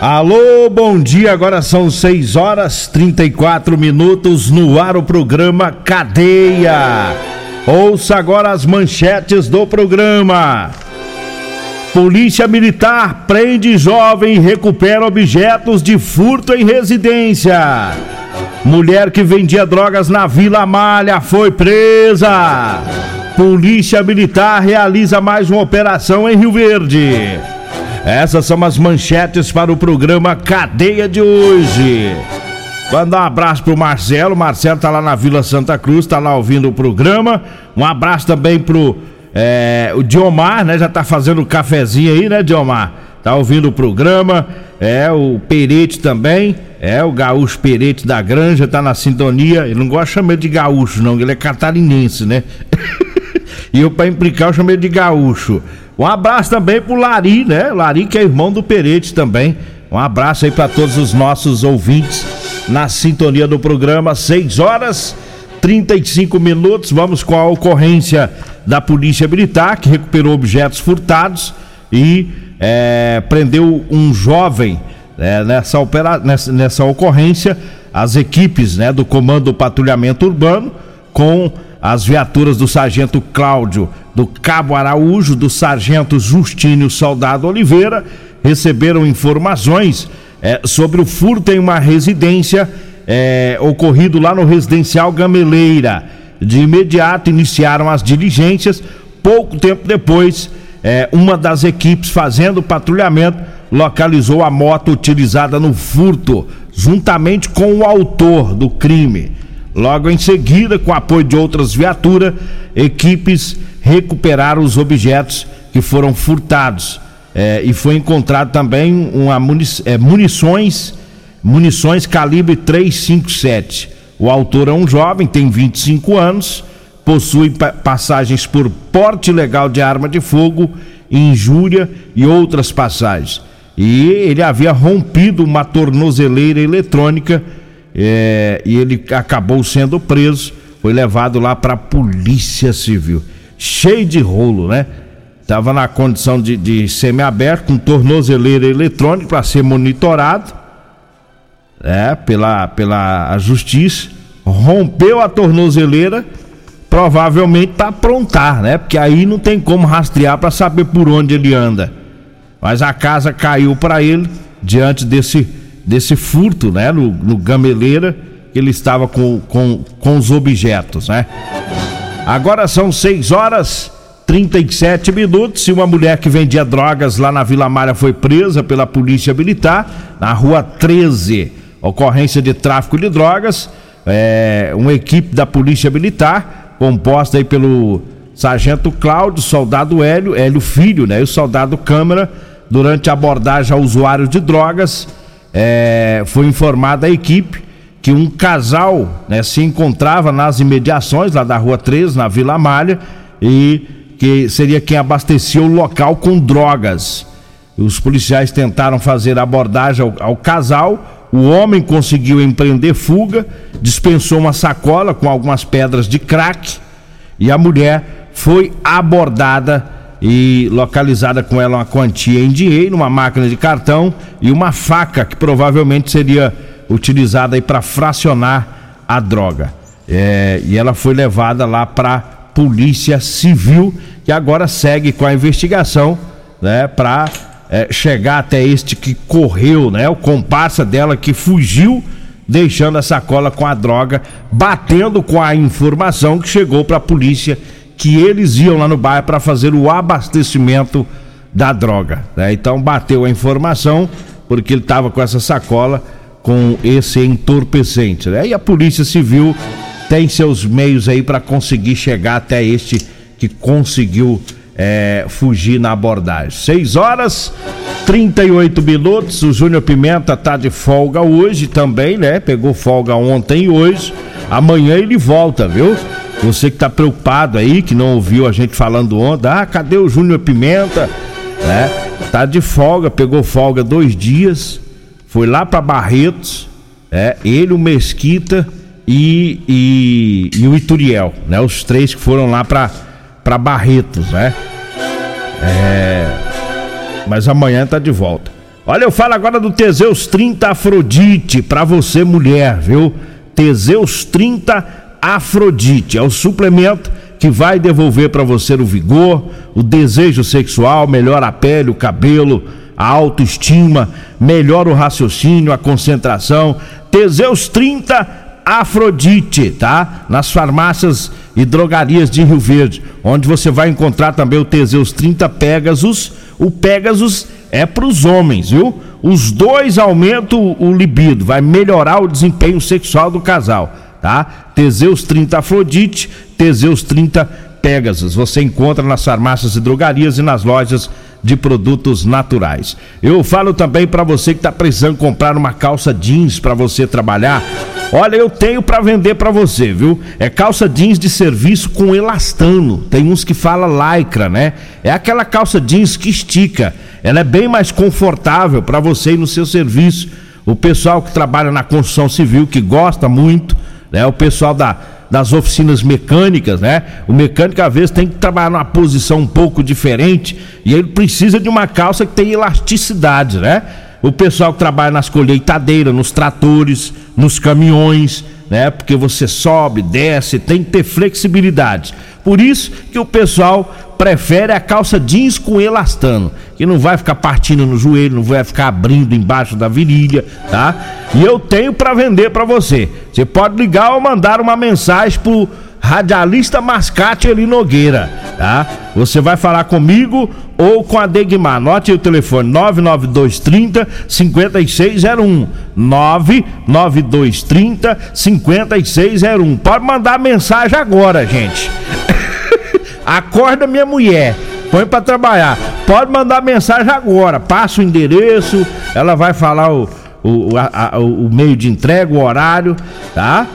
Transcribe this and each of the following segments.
Alô, bom dia. Agora são 6 horas 34 minutos no ar o programa Cadeia. Ouça agora as manchetes do programa. Polícia Militar prende jovem e recupera objetos de furto em residência. Mulher que vendia drogas na Vila Malha foi presa. Polícia Militar realiza mais uma operação em Rio Verde. Essas são as manchetes para o programa Cadeia de hoje. Mandar um abraço pro Marcelo. O Marcelo tá lá na Vila Santa Cruz, tá lá ouvindo o programa. Um abraço também pro é, o Diomar, né? Já tá fazendo o cafezinho aí, né, Diomar? Tá ouvindo o programa. É, o Perete também. É, o Gaúcho Perete da Granja tá na sintonia. Ele não gosta de chamar de gaúcho, não, ele é catarinense, né? e eu, pra implicar, eu chamei de gaúcho. Um abraço também pro Lari, né? Lari que é irmão do Perete também. Um abraço aí para todos os nossos ouvintes na sintonia do programa, 6 horas 35 minutos. Vamos com a ocorrência da Polícia Militar, que recuperou objetos furtados e é, prendeu um jovem é, nessa, opera, nessa, nessa ocorrência. As equipes né, do Comando do Patrulhamento Urbano com as viaturas do Sargento Cláudio, do Cabo Araújo, do Sargento Justínio Soldado Oliveira receberam informações é, sobre o furto em uma residência é, ocorrido lá no residencial Gameleira. De imediato iniciaram as diligências. Pouco tempo depois, é, uma das equipes fazendo patrulhamento localizou a moto utilizada no furto, juntamente com o autor do crime. Logo em seguida, com apoio de outras viaturas, equipes recuperaram os objetos que foram furtados. É, e foi encontrado também uma munic é, munições, munições calibre 357. O autor é um jovem, tem 25 anos, possui passagens por porte ilegal de arma de fogo, injúria e outras passagens. E ele havia rompido uma tornozeleira eletrônica é, e ele acabou sendo preso, foi levado lá para a Polícia Civil. Cheio de rolo, né? Estava na condição de, de semi-aberto, com tornozeleira eletrônica para ser monitorado é, pela, pela justiça. Rompeu a tornozeleira, provavelmente para aprontar, né? Porque aí não tem como rastrear para saber por onde ele anda. Mas a casa caiu para ele diante desse desse furto, né? No, no gameleira que ele estava com, com, com os objetos, né? Agora são 6 horas 37 minutos e uma mulher que vendia drogas lá na Vila Malha foi presa pela polícia militar na rua 13. Ocorrência de tráfico de drogas. É, uma equipe da polícia militar, composta aí pelo sargento Cláudio, soldado Hélio, Hélio Filho, né? E o soldado Câmara, durante a abordagem a usuários de drogas, é, foi informada a equipe que um casal né, se encontrava nas imediações lá da Rua 13, na Vila Malha, e que seria quem abastecia o local com drogas. Os policiais tentaram fazer abordagem ao, ao casal. O homem conseguiu empreender fuga, dispensou uma sacola com algumas pedras de crack e a mulher foi abordada e localizada com ela uma quantia em dinheiro, uma máquina de cartão e uma faca que provavelmente seria utilizada para fracionar a droga. É, e ela foi levada lá para Polícia Civil, que agora segue com a investigação, né, para é, chegar até este que correu, né, o comparsa dela que fugiu, deixando a sacola com a droga, batendo com a informação que chegou para a polícia que eles iam lá no bairro para fazer o abastecimento da droga. Né? Então bateu a informação porque ele estava com essa sacola com esse entorpecente. Né? E a Polícia Civil tem seus meios aí para conseguir chegar até este que conseguiu é, fugir na abordagem. 6 horas 38 minutos. O Júnior Pimenta tá de folga hoje também, né? Pegou folga ontem e hoje. Amanhã ele volta, viu? Você que tá preocupado aí, que não ouviu a gente falando ontem, ah, cadê o Júnior Pimenta? Né? Tá de folga, pegou folga dois dias, foi lá para Barretos, é, ele, o Mesquita e, e, e, o Ituriel, né? Os três que foram lá para Barretos, né? É, mas amanhã tá de volta. Olha, eu falo agora do Teseus 30 Afrodite para você mulher, viu? Teseus 30 Afrodite. É o suplemento que vai devolver para você o vigor, o desejo sexual, melhora a pele, o cabelo, a autoestima, melhora o raciocínio, a concentração. Teseus 30 Afrodite, tá? Nas farmácias e drogarias de Rio Verde, onde você vai encontrar também o Teseus 30 Pegasus. O Pegasus é para os homens, viu? Os dois aumentam o libido, vai melhorar o desempenho sexual do casal tá? Teseus 30 Afrodite, Teseus 30 Pegasus. Você encontra nas farmácias e drogarias e nas lojas de produtos naturais. Eu falo também para você que está precisando comprar uma calça jeans para você trabalhar. Olha, eu tenho para vender para você, viu? É calça jeans de serviço com elastano. Tem uns que fala lycra, né? É aquela calça jeans que estica. Ela é bem mais confortável para você ir no seu serviço. O pessoal que trabalha na construção civil que gosta muito né? O pessoal da, das oficinas mecânicas, né? O mecânico às vezes tem que trabalhar numa posição um pouco diferente e ele precisa de uma calça que tem elasticidade, né? O pessoal que trabalha nas colheitadeiras, nos tratores, nos caminhões, né? Porque você sobe, desce, tem que ter flexibilidade. Por isso que o pessoal prefere a calça jeans com elastano, que não vai ficar partindo no joelho, não vai ficar abrindo embaixo da virilha, tá? E eu tenho para vender para você. Você pode ligar ou mandar uma mensagem pro radialista Mascate ali Nogueira, tá? Você vai falar comigo ou com a Degmar. Anote o telefone 99230 5601. 99230 5601. Pode mandar mensagem agora, gente. Acorda minha mulher. Põe para trabalhar. Pode mandar mensagem agora. Passa o endereço. Ela vai falar o, o, a, a, o meio de entrega, o horário, tá?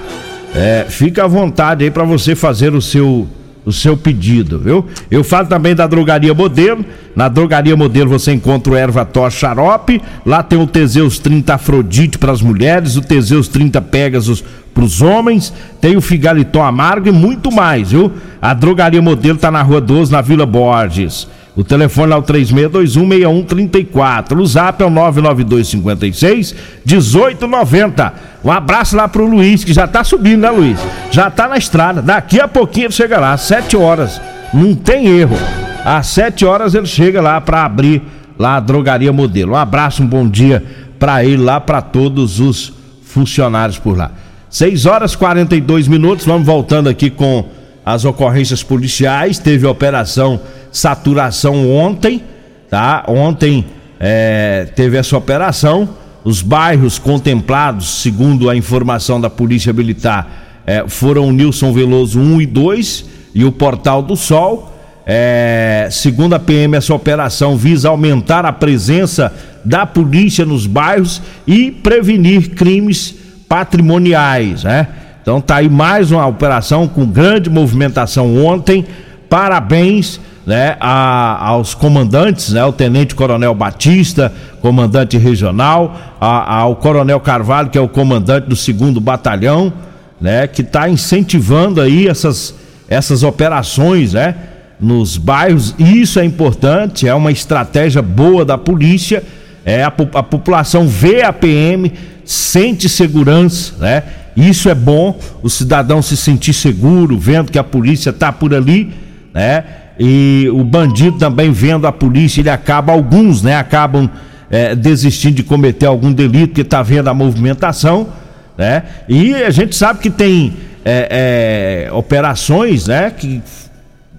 É, fica à vontade aí para você fazer o seu o seu pedido, viu? Eu falo também da Drogaria Modelo. Na Drogaria Modelo você encontra o Erva Tor Xarope. Lá tem o Teseus 30 Afrodite para as mulheres, o Teseus 30 Pegasus para os homens, tem o Figaliton Amargo e muito mais, viu? A Drogaria Modelo tá na Rua 12, na Vila Borges. O telefone é o 36216134. O zap é o 99256 1890. Um abraço lá pro Luiz, que já tá subindo, né, Luiz? Já tá na estrada. Daqui a pouquinho ele chega lá, às 7 horas. Não tem erro. Às 7 horas ele chega lá para abrir lá a drogaria modelo. Um abraço, um bom dia para ele lá, para todos os funcionários por lá. 6 horas 42 minutos. Vamos voltando aqui com as ocorrências policiais. Teve operação saturação ontem, tá? Ontem é, teve essa operação. Os bairros contemplados, segundo a informação da Polícia Militar, é, foram Nilson Veloso 1 e 2 e o Portal do Sol. É, segundo a PM, essa operação visa aumentar a presença da polícia nos bairros e prevenir crimes patrimoniais, né? Então tá aí mais uma operação com grande movimentação ontem. Parabéns né, a, aos comandantes, né, o Tenente Coronel Batista, comandante regional, a, ao Coronel Carvalho, que é o comandante do segundo batalhão, né, que está incentivando aí essas, essas operações, né, nos bairros. Isso é importante, é uma estratégia boa da polícia. É, a, a população vê a PM, sente segurança, né? Isso é bom, o cidadão se sentir seguro, vendo que a polícia está por ali, né? E o bandido também vendo a polícia, ele acaba, alguns, né? Acabam é, desistindo de cometer algum delito, porque está vendo a movimentação, né? E a gente sabe que tem é, é, operações, né? Que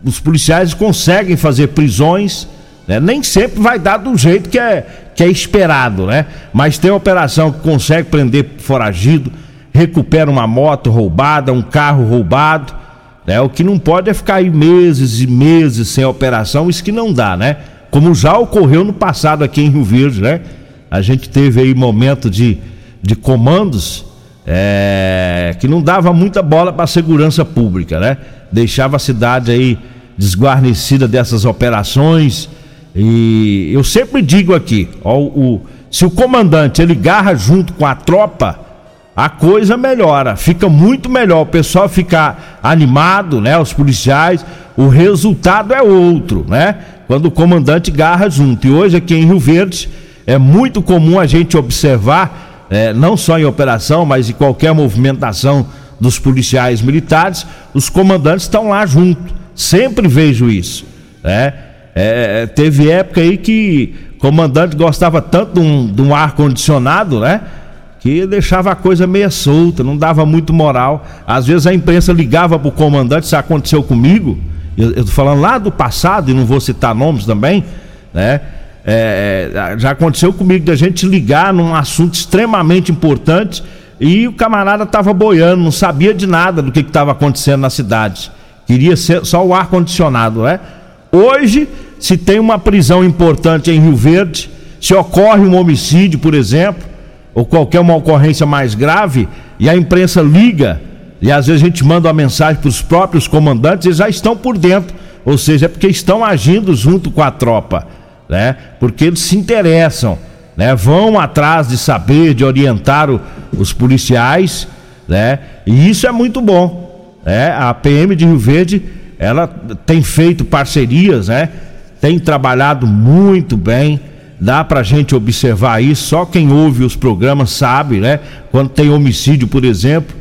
os policiais conseguem fazer prisões, né? nem sempre vai dar do jeito que é, que é esperado, né? Mas tem operação que consegue prender foragido, recupera uma moto roubada, um carro roubado, né? O que não pode é ficar aí meses e meses sem operação, isso que não dá, né? Como já ocorreu no passado aqui em Rio Verde, né? A gente teve aí momento de, de comandos é, que não dava muita bola para a segurança pública, né? Deixava a cidade aí desguarnecida dessas operações. E eu sempre digo aqui, ó, o, se o comandante ele garra junto com a tropa, a coisa melhora, fica muito melhor, o pessoal fica animado, né? Os policiais, o resultado é outro, né? Quando o comandante garra junto. E hoje aqui em Rio Verde é muito comum a gente observar, é, não só em operação, mas em qualquer movimentação dos policiais militares, os comandantes estão lá junto Sempre vejo isso. Né? É, teve época aí que o comandante gostava tanto de um, um ar-condicionado, né? Que deixava a coisa meia solta, não dava muito moral. Às vezes a imprensa ligava pro comandante, isso aconteceu comigo. Eu, tô falando lá do passado, e não vou citar nomes também, né? É, é já aconteceu comigo da gente ligar num assunto extremamente importante e o camarada tava boiando, não sabia de nada do que estava acontecendo na cidade. Queria ser só o ar condicionado, né? Hoje, se tem uma prisão importante em Rio Verde, se ocorre um homicídio, por exemplo, ou qualquer uma ocorrência mais grave, e a imprensa liga, e às vezes a gente manda uma mensagem para os próprios comandantes, eles já estão por dentro, ou seja, é porque estão agindo junto com a tropa, né? Porque eles se interessam, né? Vão atrás de saber, de orientar o, os policiais, né? E isso é muito bom. É, a PM de Rio Verde, ela tem feito parcerias, né? Tem trabalhado muito bem. Dá pra gente observar isso, só quem ouve os programas sabe, né? Quando tem homicídio, por exemplo,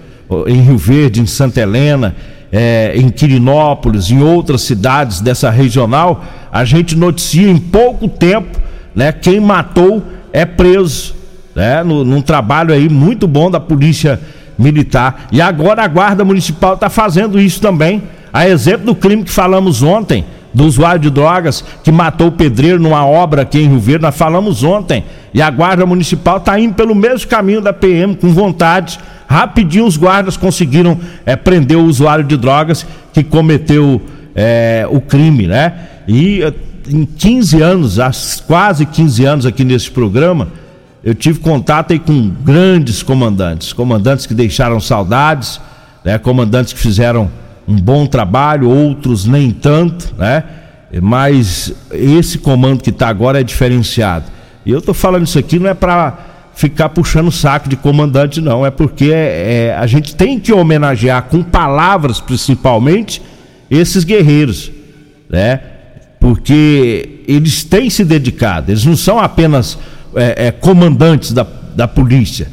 em Rio Verde, em Santa Helena, é, em Quirinópolis, em outras cidades dessa regional, a gente noticia em pouco tempo, né? Quem matou é preso, né? No, num trabalho aí muito bom da polícia militar. E agora a Guarda Municipal está fazendo isso também. A exemplo do crime que falamos ontem, do usuário de drogas que matou o pedreiro numa obra aqui em Rio Verde, nós falamos ontem. E a Guarda Municipal está indo pelo mesmo caminho da PM, com vontade. Rapidinho os guardas conseguiram é, prender o usuário de drogas que cometeu é, o crime, né? E eh, em 15 anos, há quase 15 anos aqui nesse programa, eu tive contato aí com grandes comandantes, comandantes que deixaram saudades, né? comandantes que fizeram um bom trabalho, outros nem tanto, né? Mas esse comando que está agora é diferenciado. E eu estou falando isso aqui não é para ficar puxando o saco de comandante, não. É porque é, é, a gente tem que homenagear com palavras, principalmente, esses guerreiros, né? Porque eles têm se dedicado, eles não são apenas é, é, comandantes da, da polícia.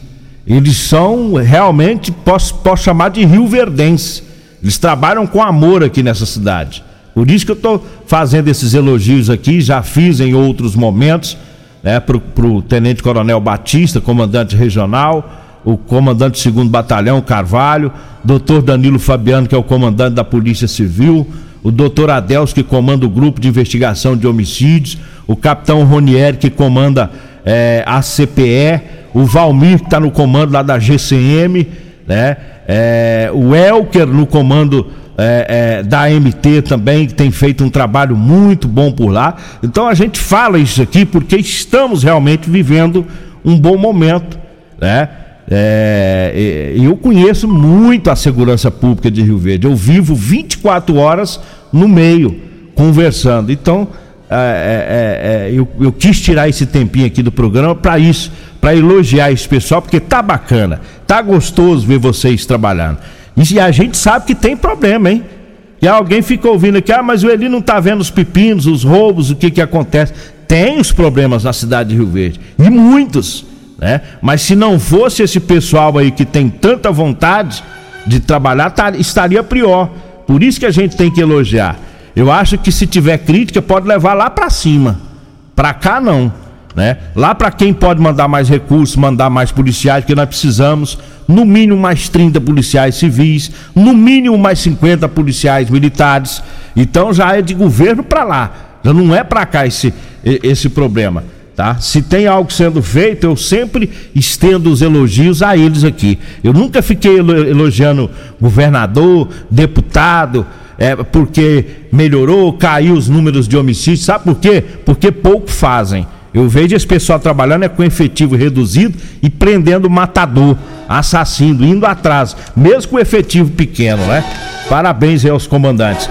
Eles são realmente, posso, posso chamar de rio verdense. Eles trabalham com amor aqui nessa cidade. Por isso que eu estou fazendo esses elogios aqui, já fiz em outros momentos, né, para o Tenente Coronel Batista, comandante regional, o comandante do segundo batalhão, Carvalho, doutor Danilo Fabiano, que é o comandante da Polícia Civil, o doutor Adelso, que comanda o grupo de investigação de homicídios, o capitão Ronieri, que comanda é, a CPE, o Valmir que está no comando lá da GCM, né? É, o Elker no comando é, é, da MT também, que tem feito um trabalho muito bom por lá. Então a gente fala isso aqui porque estamos realmente vivendo um bom momento, né? É, eu conheço muito a segurança pública de Rio Verde. Eu vivo 24 horas no meio, conversando. Então, é, é, é, eu, eu, quis tirar esse tempinho aqui do programa para isso, para elogiar esse pessoal, porque tá bacana, tá gostoso ver vocês trabalhando. E a gente sabe que tem problema, hein? E alguém fica ouvindo aqui, ah, mas o Eli não está vendo os pepinos, os roubos, o que que acontece. Tem os problemas na cidade de Rio Verde, e muitos, né? Mas se não fosse esse pessoal aí que tem tanta vontade de trabalhar, tá, estaria pior. Por isso que a gente tem que elogiar. Eu acho que se tiver crítica, pode levar lá para cima. Para cá não, né? Lá para quem pode mandar mais recursos, mandar mais policiais, porque nós precisamos no mínimo mais 30 policiais civis, no mínimo mais 50 policiais militares. Então já é de governo para lá, já não é para cá esse, esse problema. Tá? Se tem algo sendo feito, eu sempre estendo os elogios a eles aqui. Eu nunca fiquei elogiando governador, deputado, é, porque melhorou, caiu os números de homicídios. Sabe por quê? Porque pouco fazem. Eu vejo esse pessoal trabalhando é com efetivo reduzido e prendendo matador, assassino, indo atrás, mesmo com efetivo pequeno, né? Parabéns aí aos comandantes.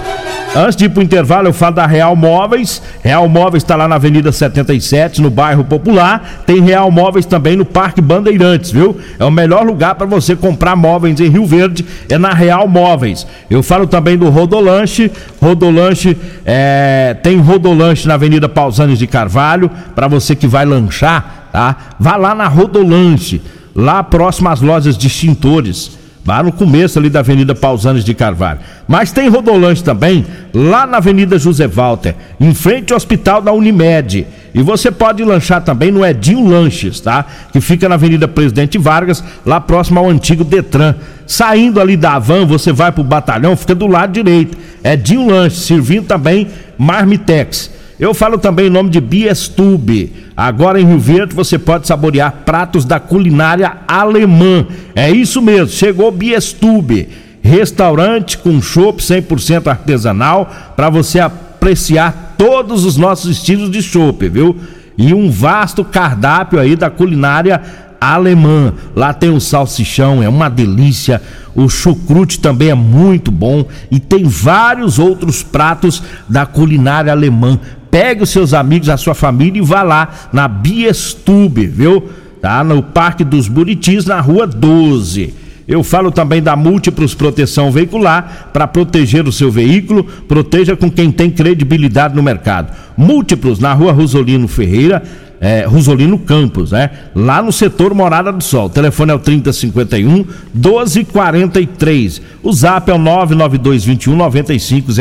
Antes de ir pro intervalo, eu falo da Real Móveis. Real Móveis está lá na Avenida 77, no bairro Popular. Tem Real Móveis também no Parque Bandeirantes, viu? É o melhor lugar para você comprar móveis em Rio Verde, é na Real Móveis. Eu falo também do Rodolanche. Rodolanche, é... tem Rodolanche na Avenida Pausanes de Carvalho, para você que vai lanchar, tá? Vá lá na Rodolanche, lá próximo às lojas de extintores lá no começo ali da Avenida Pausanes de Carvalho. Mas tem Rodolanche também, lá na Avenida José Walter, em frente ao Hospital da Unimed. E você pode lanchar também no Edinho Lanches, tá? Que fica na Avenida Presidente Vargas, lá próximo ao antigo Detran. Saindo ali da van, você vai pro batalhão, fica do lado direito. Edinho Lanches, servindo também Marmitex. Eu falo também em nome de Biestube. Agora em Rio Verde você pode saborear pratos da culinária alemã. É isso mesmo, chegou Biestube. Restaurante com chopp 100% artesanal para você apreciar todos os nossos estilos de chopp, viu? E um vasto cardápio aí da culinária alemã. Lá tem o salsichão, é uma delícia. O chucrute também é muito bom e tem vários outros pratos da culinária alemã pegue os seus amigos, a sua família e vá lá na Biestube, viu? Tá no Parque dos Buritis, na Rua 12. Eu falo também da Múltiplos Proteção Veicular para proteger o seu veículo. Proteja com quem tem credibilidade no mercado. Múltiplos na Rua Rosolino Ferreira, é, Rosolino Campos, né? Lá no setor Morada do Sol. O telefone é o 3051 1243. O zap é o 99221 9500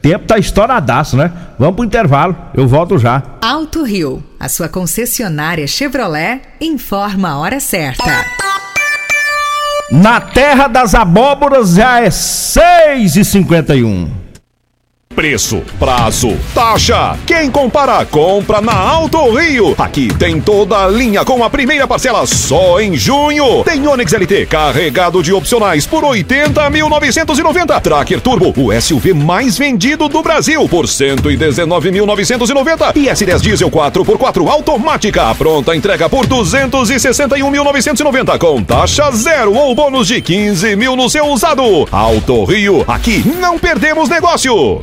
tempo tá estouradaço, né? Vamos pro intervalo, eu volto já. Alto Rio, a sua concessionária Chevrolet, informa a hora certa. Na terra das abóboras já é 6 e 51 Preço, prazo, taxa. Quem compara, compra na Alto Rio. Aqui tem toda a linha com a primeira parcela só em junho. Tem Onix LT carregado de opcionais por 80.990. Tracker Turbo, o SUV mais vendido do Brasil por 119.990. E S10 Diesel 4x4 automática, pronta entrega por 261.990 com taxa zero ou bônus de 15 mil no seu usado. Alto Rio, aqui não perdemos negócio.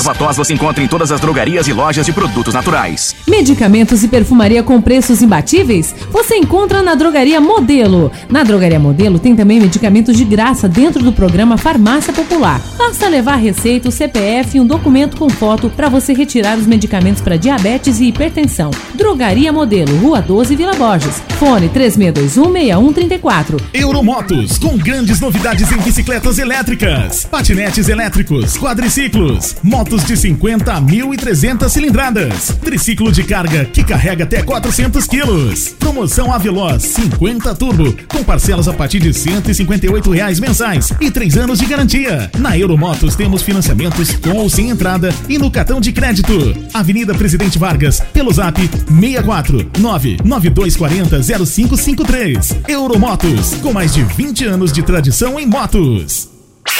Ervatós você encontra em todas as drogarias e lojas de produtos naturais. Medicamentos e perfumaria com preços imbatíveis? Você encontra na Drogaria Modelo. Na Drogaria Modelo tem também medicamentos de graça dentro do programa Farmácia Popular. Basta levar receita, o CPF e um documento com foto para você retirar os medicamentos para diabetes e hipertensão. Drogaria Modelo, Rua 12, Vila Borges. Fone 36216134. Euromotos, com grandes novidades em bicicletas elétricas, patinetes elétricos, quadriciclos, motos motos de 50 a 1.300 cilindradas. Triciclo de carga que carrega até 400 quilos. Promoção Aveloz 50 Turbo, com parcelas a partir de 158 reais mensais e 3 anos de garantia. Na Euromotos temos financiamentos com ou sem entrada e no cartão de crédito. Avenida Presidente Vargas, pelo zap 64 99240 0553. Euromotos, com mais de 20 anos de tradição em motos.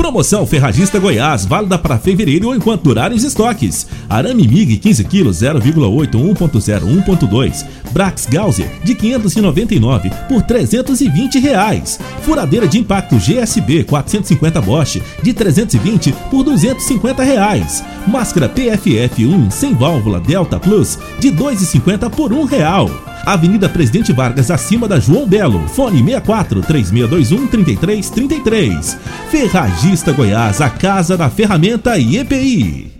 Promoção Ferragista Goiás, válida para fevereiro ou enquanto durarem os estoques. Arame MIG 15 kg 0,8 1.0 1.2. Brax Gausser de 599 por 320 reais. Furadeira de impacto GSB 450 Bosch de 320 por 250 reais. Máscara PFF 1 sem válvula Delta Plus de 2,50 por 1 real. Avenida Presidente Vargas, acima da João Belo. Fone 64 3621 3333. Ferragista Goiás, a casa da ferramenta e EPI.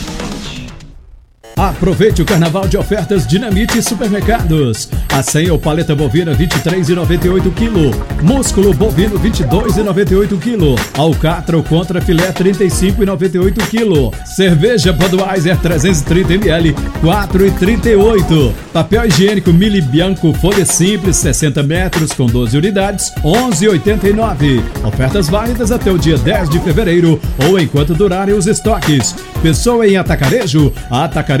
Aproveite o carnaval de ofertas Dinamite Supermercados. A senha ou paleta bovina 23,98 kg. Músculo bovino 22,98 kg. Alcatra ou contra filé 35,98 kg. Cerveja Budweiser 330 ml 4,38. Papel higiênico Mili Bianco folha simples 60 metros com 12 unidades 11,89. Ofertas válidas até o dia 10 de fevereiro ou enquanto durarem os estoques. Pessoa em atacarejo, atacarejo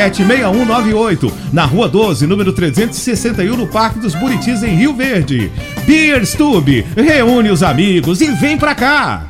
6198, na Rua 12, número 361, no Parque dos Buritis, em Rio Verde. Beer Stube, reúne os amigos e vem pra cá!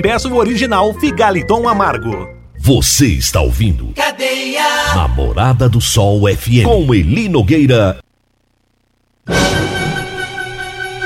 e peça o original Figaliton Amargo. Você está ouvindo Cadeia. Namorada do Sol FM com Eli Nogueira.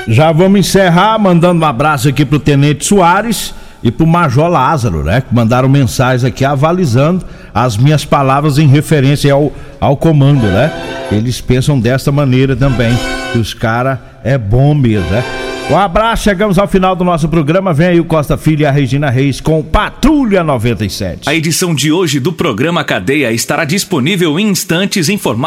Já vamos encerrar mandando um abraço aqui pro Tenente Soares e pro Major Lázaro, né? Que mandaram mensagens aqui avalizando as minhas palavras em referência ao, ao comando, né? Eles pensam desta maneira também, que os caras é bom mesmo, né? Um abraço, chegamos ao final do nosso programa. Vem aí o Costa Filho e a Regina Reis com Patrulha 97. A edição de hoje do programa Cadeia estará disponível em instantes em formato